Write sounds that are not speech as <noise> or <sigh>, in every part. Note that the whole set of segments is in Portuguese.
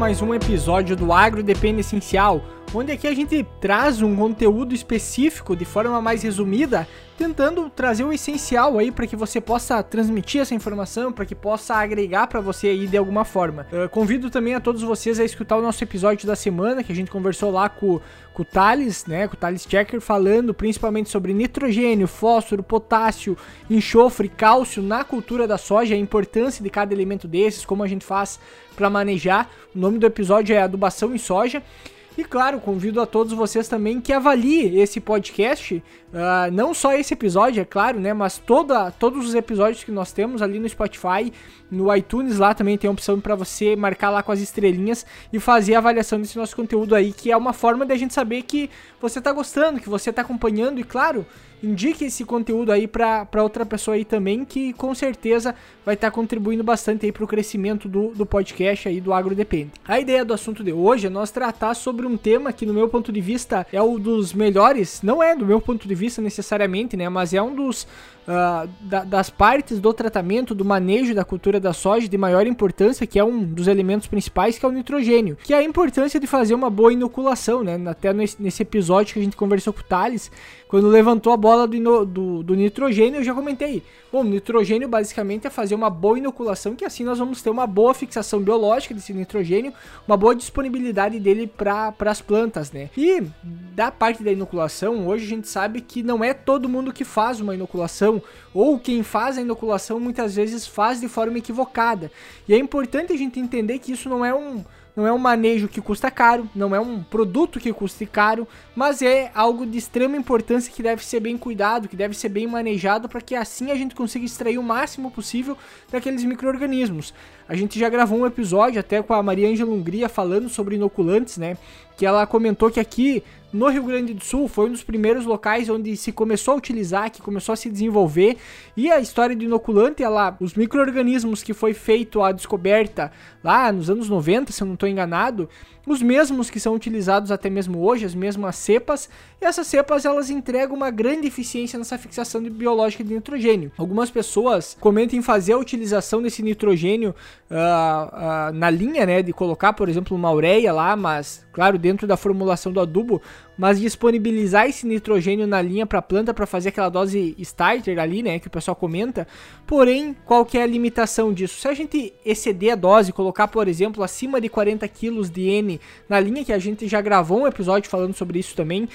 mais um episódio do Agro Depende Essencial, onde aqui a gente traz um conteúdo específico de forma mais resumida, tentando trazer o essencial aí para que você possa transmitir essa informação, para que possa agregar para você aí de alguma forma. Eu convido também a todos vocês a escutar o nosso episódio da semana, que a gente conversou lá com, com o Thales, né, com o Thales Checker, falando principalmente sobre nitrogênio, fósforo, potássio, enxofre, cálcio na cultura da soja, a importância de cada elemento desses, como a gente faz para manejar. O nome do episódio é Adubação em Soja. E claro, convido a todos vocês também que avaliem esse podcast, uh, não só esse episódio, é claro, né, mas toda, todos os episódios que nós temos ali no Spotify, no iTunes lá também tem a opção para você marcar lá com as estrelinhas e fazer a avaliação desse nosso conteúdo aí, que é uma forma de a gente saber que você tá gostando, que você tá acompanhando e claro, indique esse conteúdo aí para outra pessoa aí também, que com certeza vai estar tá contribuindo bastante aí para o crescimento do, do podcast aí do Agro Depende. A ideia do assunto de hoje é nós tratar sobre um tema que no meu ponto de vista é o dos melhores, não é do meu ponto de vista necessariamente, né, mas é um dos uh, da, das partes do tratamento, do manejo da cultura da soja de maior importância, que é um dos elementos principais, que é o nitrogênio, que é a importância de fazer uma boa inoculação, né? Até nesse, nesse episódio que a gente conversou com o Thales, quando levantou a bola do, do, do nitrogênio, eu já comentei. Bom, nitrogênio basicamente é fazer uma boa inoculação, que assim nós vamos ter uma boa fixação biológica desse nitrogênio, uma boa disponibilidade dele para as plantas, né? E da parte da inoculação, hoje a gente sabe que não é todo mundo que faz uma inoculação, ou quem faz a inoculação muitas vezes faz de forma equivocada. E é importante a gente entender que isso não é um não é um manejo que custa caro, não é um produto que custe caro, mas é algo de extrema importância que deve ser bem cuidado, que deve ser bem manejado para que assim a gente consiga extrair o máximo possível daqueles micro-organismos. A gente já gravou um episódio até com a Maria Ângela Hungria falando sobre inoculantes, né? Que ela comentou que aqui no Rio Grande do Sul foi um dos primeiros locais onde se começou a utilizar, que começou a se desenvolver. E a história do inoculante, ela, os micro-organismos que foi feito a descoberta lá nos anos 90, se eu não estou enganado, os mesmos que são utilizados até mesmo hoje, as mesmas cepas, e essas cepas elas entregam uma grande eficiência nessa fixação de biológica de nitrogênio. Algumas pessoas comentam em fazer a utilização desse nitrogênio uh, uh, na linha, né, de colocar, por exemplo, uma ureia lá, mas claro, dentro da formulação do adubo, mas disponibilizar esse nitrogênio na linha para a planta para fazer aquela dose starter ali, né, que o pessoal comenta. Porém, qual que é a limitação disso? Se a gente exceder a dose, colocar, por exemplo, acima de 40 kg de N na linha, que a gente já gravou um episódio falando sobre isso também,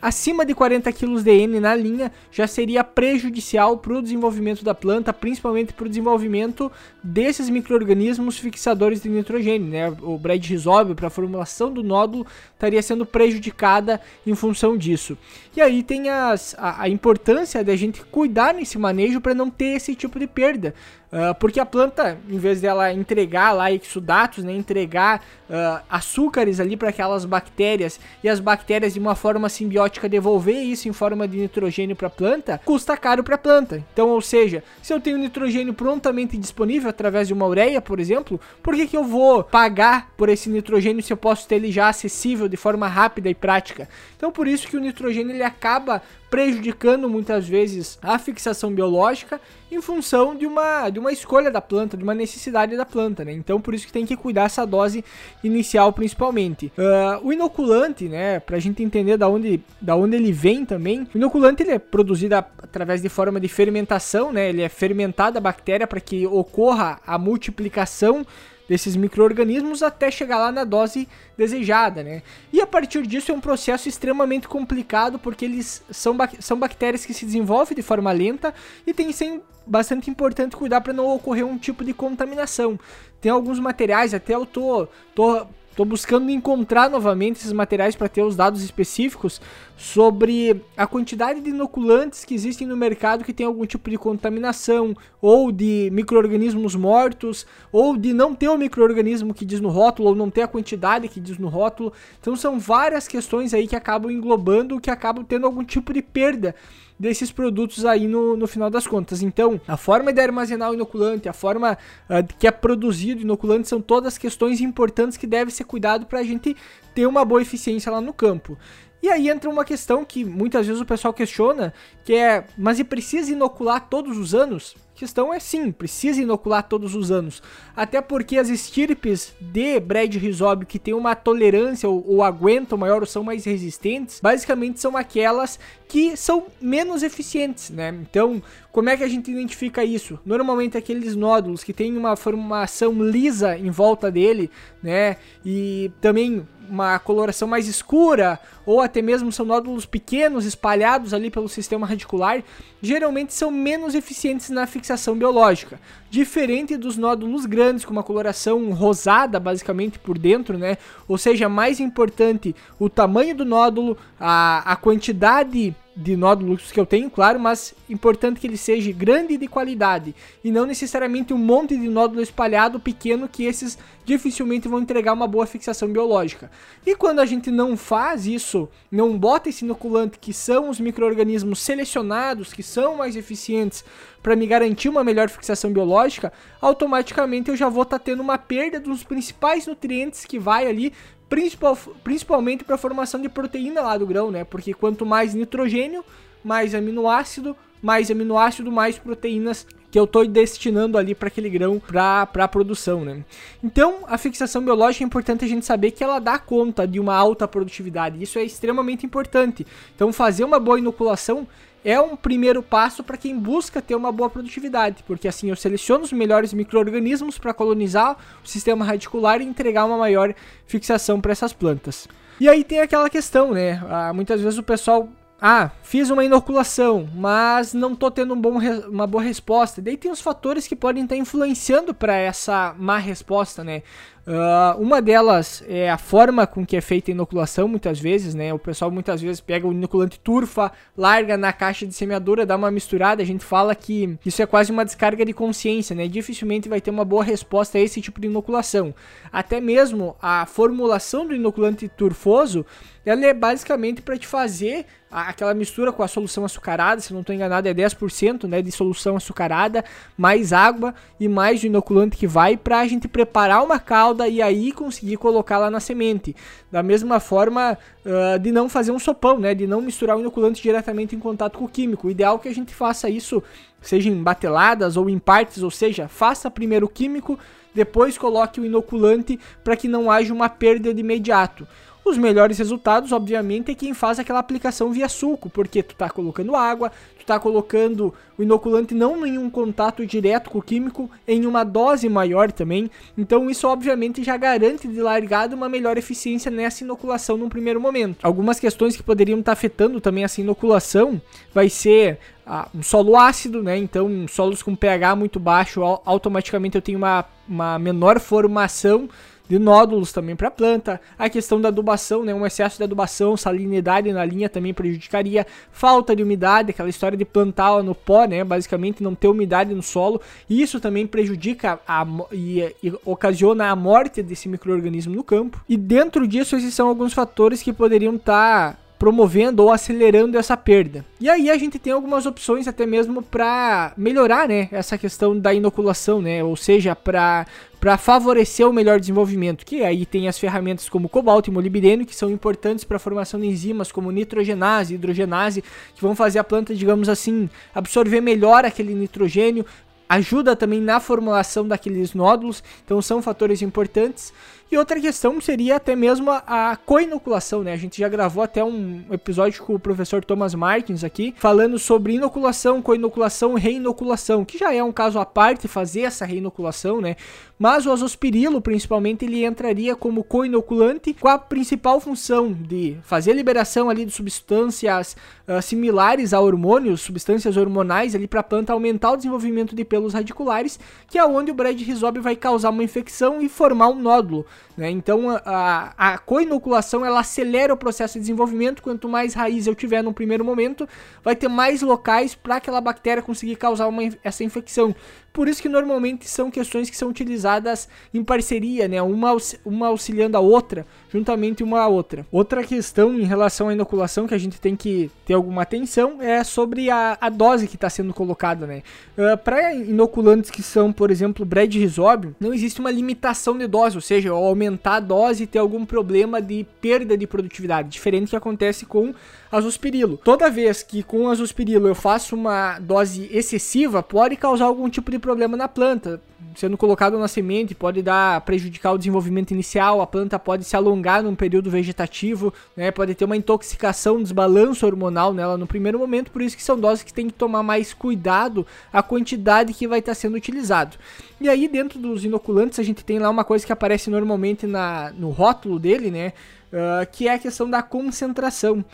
acima de 40 kg de N na linha já seria prejudicial para o desenvolvimento da planta, principalmente para o desenvolvimento desses micro-organismos fixadores de nitrogênio. Né? O Brad Rhizobium, para a formulação do nódulo, estaria sendo prejudicada em função disso. E aí tem as, a, a importância de a gente cuidar nesse manejo para não ter esse tipo de perda. Uh, porque a planta, em vez dela entregar lá exudatos, né, entregar uh, açúcares ali para aquelas bactérias e as bactérias de uma forma simbiótica devolver isso em forma de nitrogênio para a planta, custa caro para a planta. Então, ou seja, se eu tenho nitrogênio prontamente disponível através de uma ureia, por exemplo, por que, que eu vou pagar por esse nitrogênio se eu posso ter ele já acessível de forma rápida e prática? Então, por isso que o nitrogênio ele acaba prejudicando muitas vezes a fixação biológica em função de uma, de uma escolha da planta, de uma necessidade da planta, né? Então por isso que tem que cuidar essa dose inicial principalmente. Uh, o inoculante, né, pra gente entender da onde, da onde ele vem também, o inoculante ele é produzido através de forma de fermentação, né? Ele é fermentada a bactéria para que ocorra a multiplicação desses micro-organismos até chegar lá na dose desejada, né? E a partir disso é um processo extremamente complicado porque eles são, são bactérias que se desenvolvem de forma lenta e tem sempre bastante importante cuidar para não ocorrer um tipo de contaminação. Tem alguns materiais, até eu tô, tô Estou buscando encontrar novamente esses materiais para ter os dados específicos sobre a quantidade de inoculantes que existem no mercado que tem algum tipo de contaminação, ou de micro-organismos mortos, ou de não ter o micro-organismo que diz no rótulo, ou não ter a quantidade que diz no rótulo. Então são várias questões aí que acabam englobando, que acabam tendo algum tipo de perda desses produtos aí no, no final das contas. Então, a forma de armazenar o inoculante, a forma uh, que é produzido o inoculante são todas questões importantes que devem ser cuidado para a gente ter uma boa eficiência lá no campo. E aí entra uma questão que muitas vezes o pessoal questiona, que é, mas e precisa inocular todos os anos? Questão é sim, precisa inocular todos os anos. Até porque as estirpes de Brad Rhizobio que tem uma tolerância ou, ou aguentam maior ou são mais resistentes, basicamente são aquelas que são menos eficientes, né? Então, como é que a gente identifica isso? Normalmente aqueles nódulos que têm uma formação lisa em volta dele, né? E também uma coloração mais escura, ou até mesmo são nódulos pequenos espalhados ali pelo sistema radicular, geralmente são menos eficientes na fixação biológica. Diferente dos nódulos grandes, com uma coloração rosada, basicamente, por dentro, né? Ou seja, mais importante o tamanho do nódulo, a, a quantidade de nódulos que eu tenho, claro, mas importante que ele seja grande e de qualidade e não necessariamente um monte de nódulo espalhado pequeno que esses dificilmente vão entregar uma boa fixação biológica. E quando a gente não faz isso, não bota esse inoculante que são os micro-organismos selecionados, que são mais eficientes para me garantir uma melhor fixação biológica, automaticamente eu já vou estar tá tendo uma perda dos principais nutrientes que vai ali principal, principalmente para a formação de proteína lá do grão, né? Porque quanto mais nitrogênio, mais aminoácido, mais aminoácido, mais proteínas que eu estou destinando ali para aquele grão para a produção, né? Então, a fixação biológica é importante a gente saber que ela dá conta de uma alta produtividade. Isso é extremamente importante. Então, fazer uma boa inoculação é um primeiro passo para quem busca ter uma boa produtividade, porque assim eu seleciono os melhores micro-organismos para colonizar o sistema radicular e entregar uma maior fixação para essas plantas. E aí tem aquela questão, né? Ah, muitas vezes o pessoal ah, fiz uma inoculação, mas não tô tendo um bom uma boa resposta. Daí tem os fatores que podem estar influenciando para essa má resposta, né? Uh, uma delas é a forma com que é feita a inoculação, muitas vezes, né? O pessoal muitas vezes pega o inoculante turfa, larga na caixa de semeadura, dá uma misturada. A gente fala que isso é quase uma descarga de consciência, né? Dificilmente vai ter uma boa resposta a esse tipo de inoculação. Até mesmo a formulação do inoculante turfoso, ela é basicamente para te fazer aquela mistura com a solução açucarada, se não estou enganado, é 10% né, de solução açucarada, mais água e mais o inoculante que vai para a gente preparar uma calda e aí conseguir colocá-la na semente. Da mesma forma uh, de não fazer um sopão, né? De não misturar o inoculante diretamente em contato com o químico. O ideal é que a gente faça isso, seja em bateladas ou em partes, ou seja, faça primeiro o químico, depois coloque o inoculante para que não haja uma perda de imediato. Os melhores resultados, obviamente, é quem faz aquela aplicação via suco, porque tu tá colocando água, tu tá colocando o inoculante não em um contato direto com o químico, em uma dose maior também. Então isso obviamente já garante de largada uma melhor eficiência nessa inoculação num primeiro momento. Algumas questões que poderiam estar tá afetando também essa inoculação vai ser ah, um solo ácido, né? Então, solos com pH muito baixo, automaticamente eu tenho uma, uma menor formação de nódulos também para a planta. A questão da adubação, né, um excesso de adubação, salinidade na linha também prejudicaria. Falta de umidade, aquela história de plantar no pó, né, basicamente não ter umidade no solo. Isso também prejudica a, e, e ocasiona a morte desse microorganismo no campo. E dentro disso, esses são alguns fatores que poderiam estar tá promovendo ou acelerando essa perda. E aí a gente tem algumas opções até mesmo para melhorar, né, essa questão da inoculação, né, ou seja, para para favorecer o melhor desenvolvimento, que aí tem as ferramentas como cobalto e molibdênio, que são importantes para a formação de enzimas como nitrogenase, hidrogenase, que vão fazer a planta, digamos assim, absorver melhor aquele nitrogênio, ajuda também na formulação daqueles nódulos, então são fatores importantes. E outra questão seria até mesmo a, a coinoculação, né? A gente já gravou até um episódio com o professor Thomas Martins aqui, falando sobre inoculação, coinoculação, reinoculação, que já é um caso à parte fazer essa reinoculação, né? Mas o azospirilo, principalmente, ele entraria como coinoculante com a principal função de fazer a liberação ali de substâncias uh, similares a hormônios, substâncias hormonais ali para a planta aumentar o desenvolvimento de pelos radiculares, que é onde o Brad Rhizobio vai causar uma infecção e formar um nódulo. Né? Então a, a coinoculação ela acelera o processo de desenvolvimento. Quanto mais raiz eu tiver no primeiro momento, vai ter mais locais para aquela bactéria conseguir causar uma, essa infecção. Por isso que normalmente são questões que são utilizadas em parceria, né? Uma, uma auxiliando a outra, juntamente uma a outra. Outra questão em relação à inoculação que a gente tem que ter alguma atenção é sobre a, a dose que está sendo colocada, né? Uh, Para inoculantes que são, por exemplo, Brad Rhizobio, não existe uma limitação de dose, ou seja, aumentar a dose e ter algum problema de perda de produtividade, diferente do que acontece com azospirilo. Toda vez que com azospirilo eu faço uma dose excessiva, pode causar algum tipo de problema na planta. Sendo colocado na semente, pode dar prejudicar o desenvolvimento inicial, a planta pode se alongar num período vegetativo, né? Pode ter uma intoxicação, um desbalanço hormonal nela no primeiro momento, por isso que são doses que tem que tomar mais cuidado a quantidade que vai estar sendo utilizado. E aí dentro dos inoculantes a gente tem lá uma coisa que aparece normalmente na, no rótulo dele, né? Uh, que é a questão da concentração.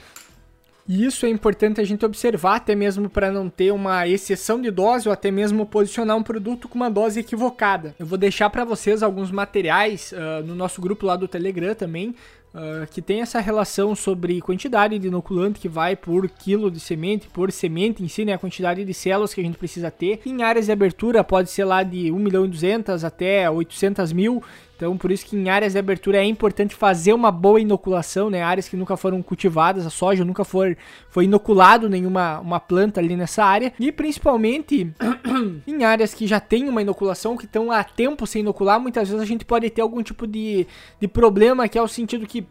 E isso é importante a gente observar, até mesmo para não ter uma exceção de dose ou até mesmo posicionar um produto com uma dose equivocada. Eu vou deixar para vocês alguns materiais uh, no nosso grupo lá do Telegram também, Uh, que tem essa relação sobre quantidade de inoculante que vai por quilo de semente, por semente em si, né, a quantidade de células que a gente precisa ter. Em áreas de abertura pode ser lá de 1 milhão e 200 até 800 mil, então, por isso que em áreas de abertura é importante fazer uma boa inoculação, né? Áreas que nunca foram cultivadas, a soja nunca foi, foi inoculado nenhuma uma planta ali nessa área. E principalmente <clears throat> em áreas que já tem uma inoculação, que estão há tempo sem inocular, muitas vezes a gente pode ter algum tipo de, de problema, que é o sentido que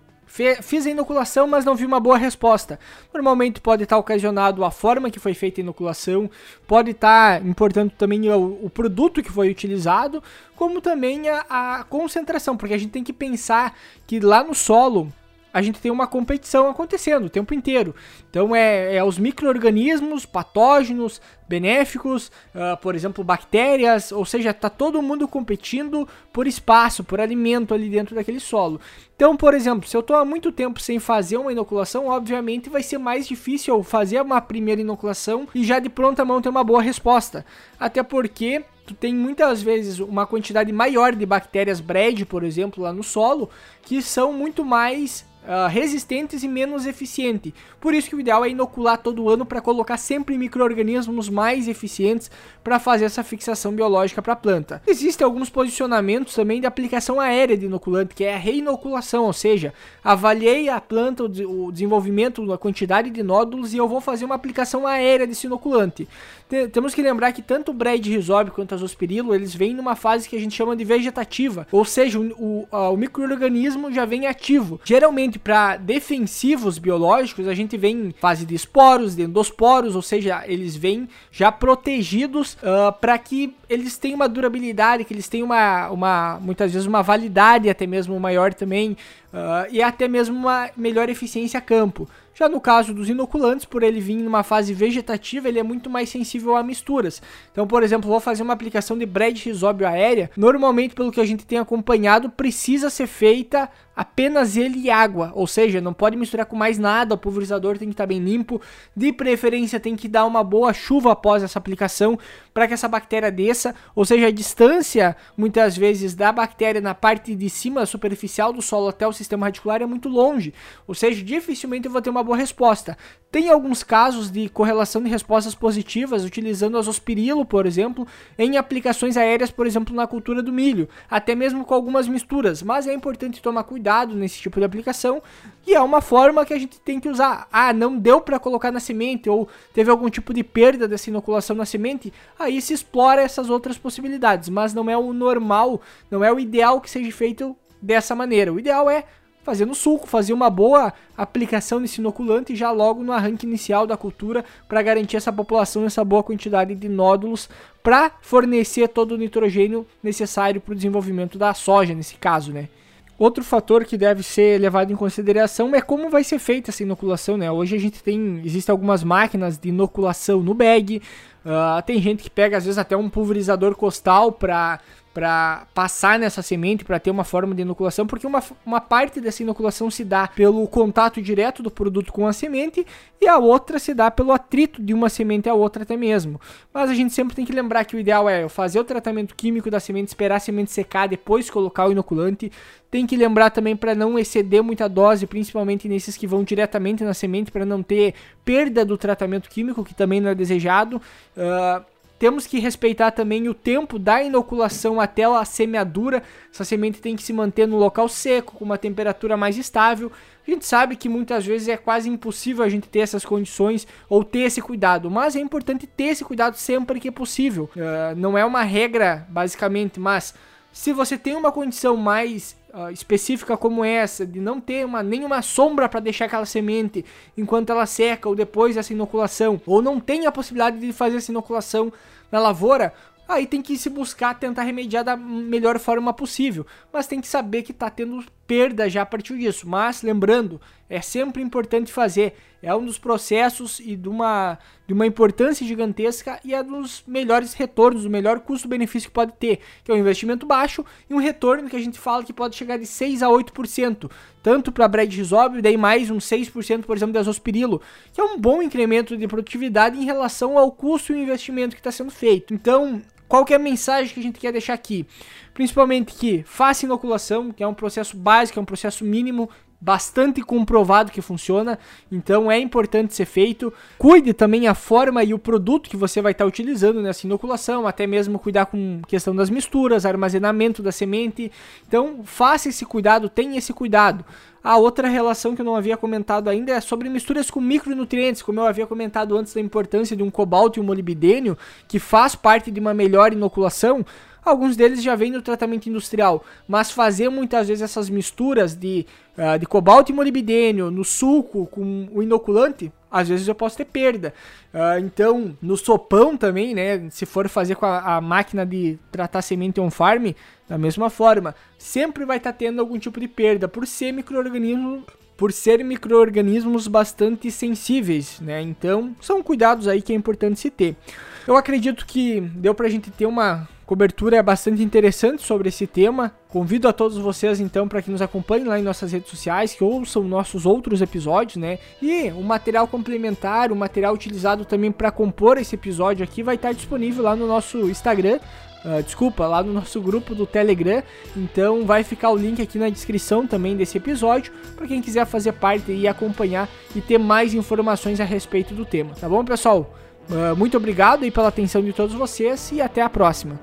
Fiz a inoculação, mas não vi uma boa resposta. Normalmente pode estar ocasionado a forma que foi feita a inoculação, pode estar importando também o, o produto que foi utilizado, como também a, a concentração, porque a gente tem que pensar que lá no solo a gente tem uma competição acontecendo o tempo inteiro. Então é, é os micro-organismos, patógenos, benéficos, uh, por exemplo, bactérias, ou seja, está todo mundo competindo por espaço, por alimento ali dentro daquele solo. Então, por exemplo, se eu estou há muito tempo sem fazer uma inoculação, obviamente vai ser mais difícil fazer uma primeira inoculação e já de pronta mão ter uma boa resposta. Até porque tu tem muitas vezes uma quantidade maior de bactérias bread, por exemplo, lá no solo, que são muito mais uh, resistentes e menos eficientes. Por isso que o ideal é inocular todo ano para colocar sempre micro-organismos mais eficientes para fazer essa fixação biológica para a planta. Existem alguns posicionamentos também de aplicação aérea de inoculante, que é a reinoculação, ou seja, avaliei a planta, o desenvolvimento, a quantidade de nódulos e eu vou fazer uma aplicação aérea desse inoculante. Temos que lembrar que tanto o Braid Rhizobi quanto a eles vêm numa fase que a gente chama de vegetativa, ou seja, o, o, o microorganismo já vem ativo. Geralmente para defensivos biológicos, a gente vem em fase de esporos, de endosporos, ou seja, eles vêm já protegidos uh, para que eles tenham uma durabilidade, que eles tenham uma, uma muitas vezes uma validade até mesmo maior também, uh, e até mesmo uma melhor eficiência a campo. Já no caso dos inoculantes, por ele vir numa fase vegetativa, ele é muito mais sensível a misturas. Então, por exemplo, vou fazer uma aplicação de bread risóbio aérea. Normalmente, pelo que a gente tem acompanhado, precisa ser feita apenas ele e água, ou seja, não pode misturar com mais nada, o pulverizador tem que estar bem limpo, de preferência tem que dar uma boa chuva após essa aplicação para que essa bactéria desça, ou seja, a distância muitas vezes da bactéria na parte de cima superficial do solo até o sistema radicular é muito longe, ou seja, dificilmente eu vou ter uma boa resposta. Tem alguns casos de correlação de respostas positivas utilizando azospirilo, por exemplo, em aplicações aéreas, por exemplo, na cultura do milho, até mesmo com algumas misturas, mas é importante tomar cuidado nesse tipo de aplicação e é uma forma que a gente tem que usar. Ah, não deu para colocar na semente ou teve algum tipo de perda dessa inoculação na semente, aí se explora essas outras possibilidades, mas não é o normal, não é o ideal que seja feito dessa maneira. O ideal é fazer no suco, fazer uma boa aplicação desse inoculante já logo no arranque inicial da cultura para garantir essa população essa boa quantidade de nódulos para fornecer todo o nitrogênio necessário para o desenvolvimento da soja nesse caso, né? Outro fator que deve ser levado em consideração é como vai ser feita essa inoculação, né? Hoje a gente tem, existem algumas máquinas de inoculação no bag, uh, tem gente que pega às vezes até um pulverizador costal para para passar nessa semente, para ter uma forma de inoculação, porque uma, uma parte dessa inoculação se dá pelo contato direto do produto com a semente e a outra se dá pelo atrito de uma semente à outra até mesmo. Mas a gente sempre tem que lembrar que o ideal é fazer o tratamento químico da semente, esperar a semente secar, depois colocar o inoculante. Tem que lembrar também para não exceder muita dose, principalmente nesses que vão diretamente na semente, para não ter perda do tratamento químico, que também não é desejado. Uh, temos que respeitar também o tempo da inoculação até a semeadura. Essa semente tem que se manter no local seco, com uma temperatura mais estável. A gente sabe que muitas vezes é quase impossível a gente ter essas condições ou ter esse cuidado, mas é importante ter esse cuidado sempre que é possível. Uh, não é uma regra, basicamente, mas se você tem uma condição mais uh, específica como essa, de não ter uma, nenhuma sombra para deixar aquela semente enquanto ela seca ou depois dessa inoculação, ou não tem a possibilidade de fazer essa inoculação na lavoura, aí tem que se buscar tentar remediar da melhor forma possível, mas tem que saber que está tendo perda já a partir disso. Mas lembrando, é sempre importante fazer, é um dos processos e de uma, de uma importância gigantesca e é dos melhores retornos, o melhor custo-benefício que pode ter, que é um investimento baixo e um retorno que a gente fala que pode chegar de 6 a 8%, tanto para Brad Rizob, daí mais um 6%, por exemplo, da Zospirilo, que é um bom incremento de produtividade em relação ao custo e investimento que está sendo feito. Então, qual que é a mensagem que a gente quer deixar aqui? Principalmente que faça inoculação, que é um processo básico, é um processo mínimo, bastante comprovado que funciona, então é importante ser feito. Cuide também a forma e o produto que você vai estar utilizando nessa inoculação, até mesmo cuidar com questão das misturas, armazenamento da semente. Então, faça esse cuidado, tenha esse cuidado. A outra relação que eu não havia comentado ainda é sobre misturas com micronutrientes, como eu havia comentado antes da importância de um cobalto e um molibdênio, que faz parte de uma melhor inoculação. Alguns deles já vêm no tratamento industrial, mas fazer muitas vezes essas misturas de, uh, de cobalto e molibdênio no suco com o inoculante, às vezes eu posso ter perda. Uh, então, no sopão também, né? Se for fazer com a, a máquina de tratar semente on farm, da mesma forma, sempre vai estar tá tendo algum tipo de perda por ser microorganismo por ser microorganismos bastante sensíveis, né? Então, são cuidados aí que é importante se ter. Eu acredito que deu pra gente ter uma cobertura bastante interessante sobre esse tema. Convido a todos vocês então para que nos acompanhem lá em nossas redes sociais, que ouçam nossos outros episódios, né? E o material complementar, o material utilizado também para compor esse episódio aqui vai estar disponível lá no nosso Instagram, Uh, desculpa, lá no nosso grupo do Telegram. Então vai ficar o link aqui na descrição também desse episódio para quem quiser fazer parte e acompanhar e ter mais informações a respeito do tema. Tá bom, pessoal? Uh, muito obrigado aí pela atenção de todos vocês e até a próxima.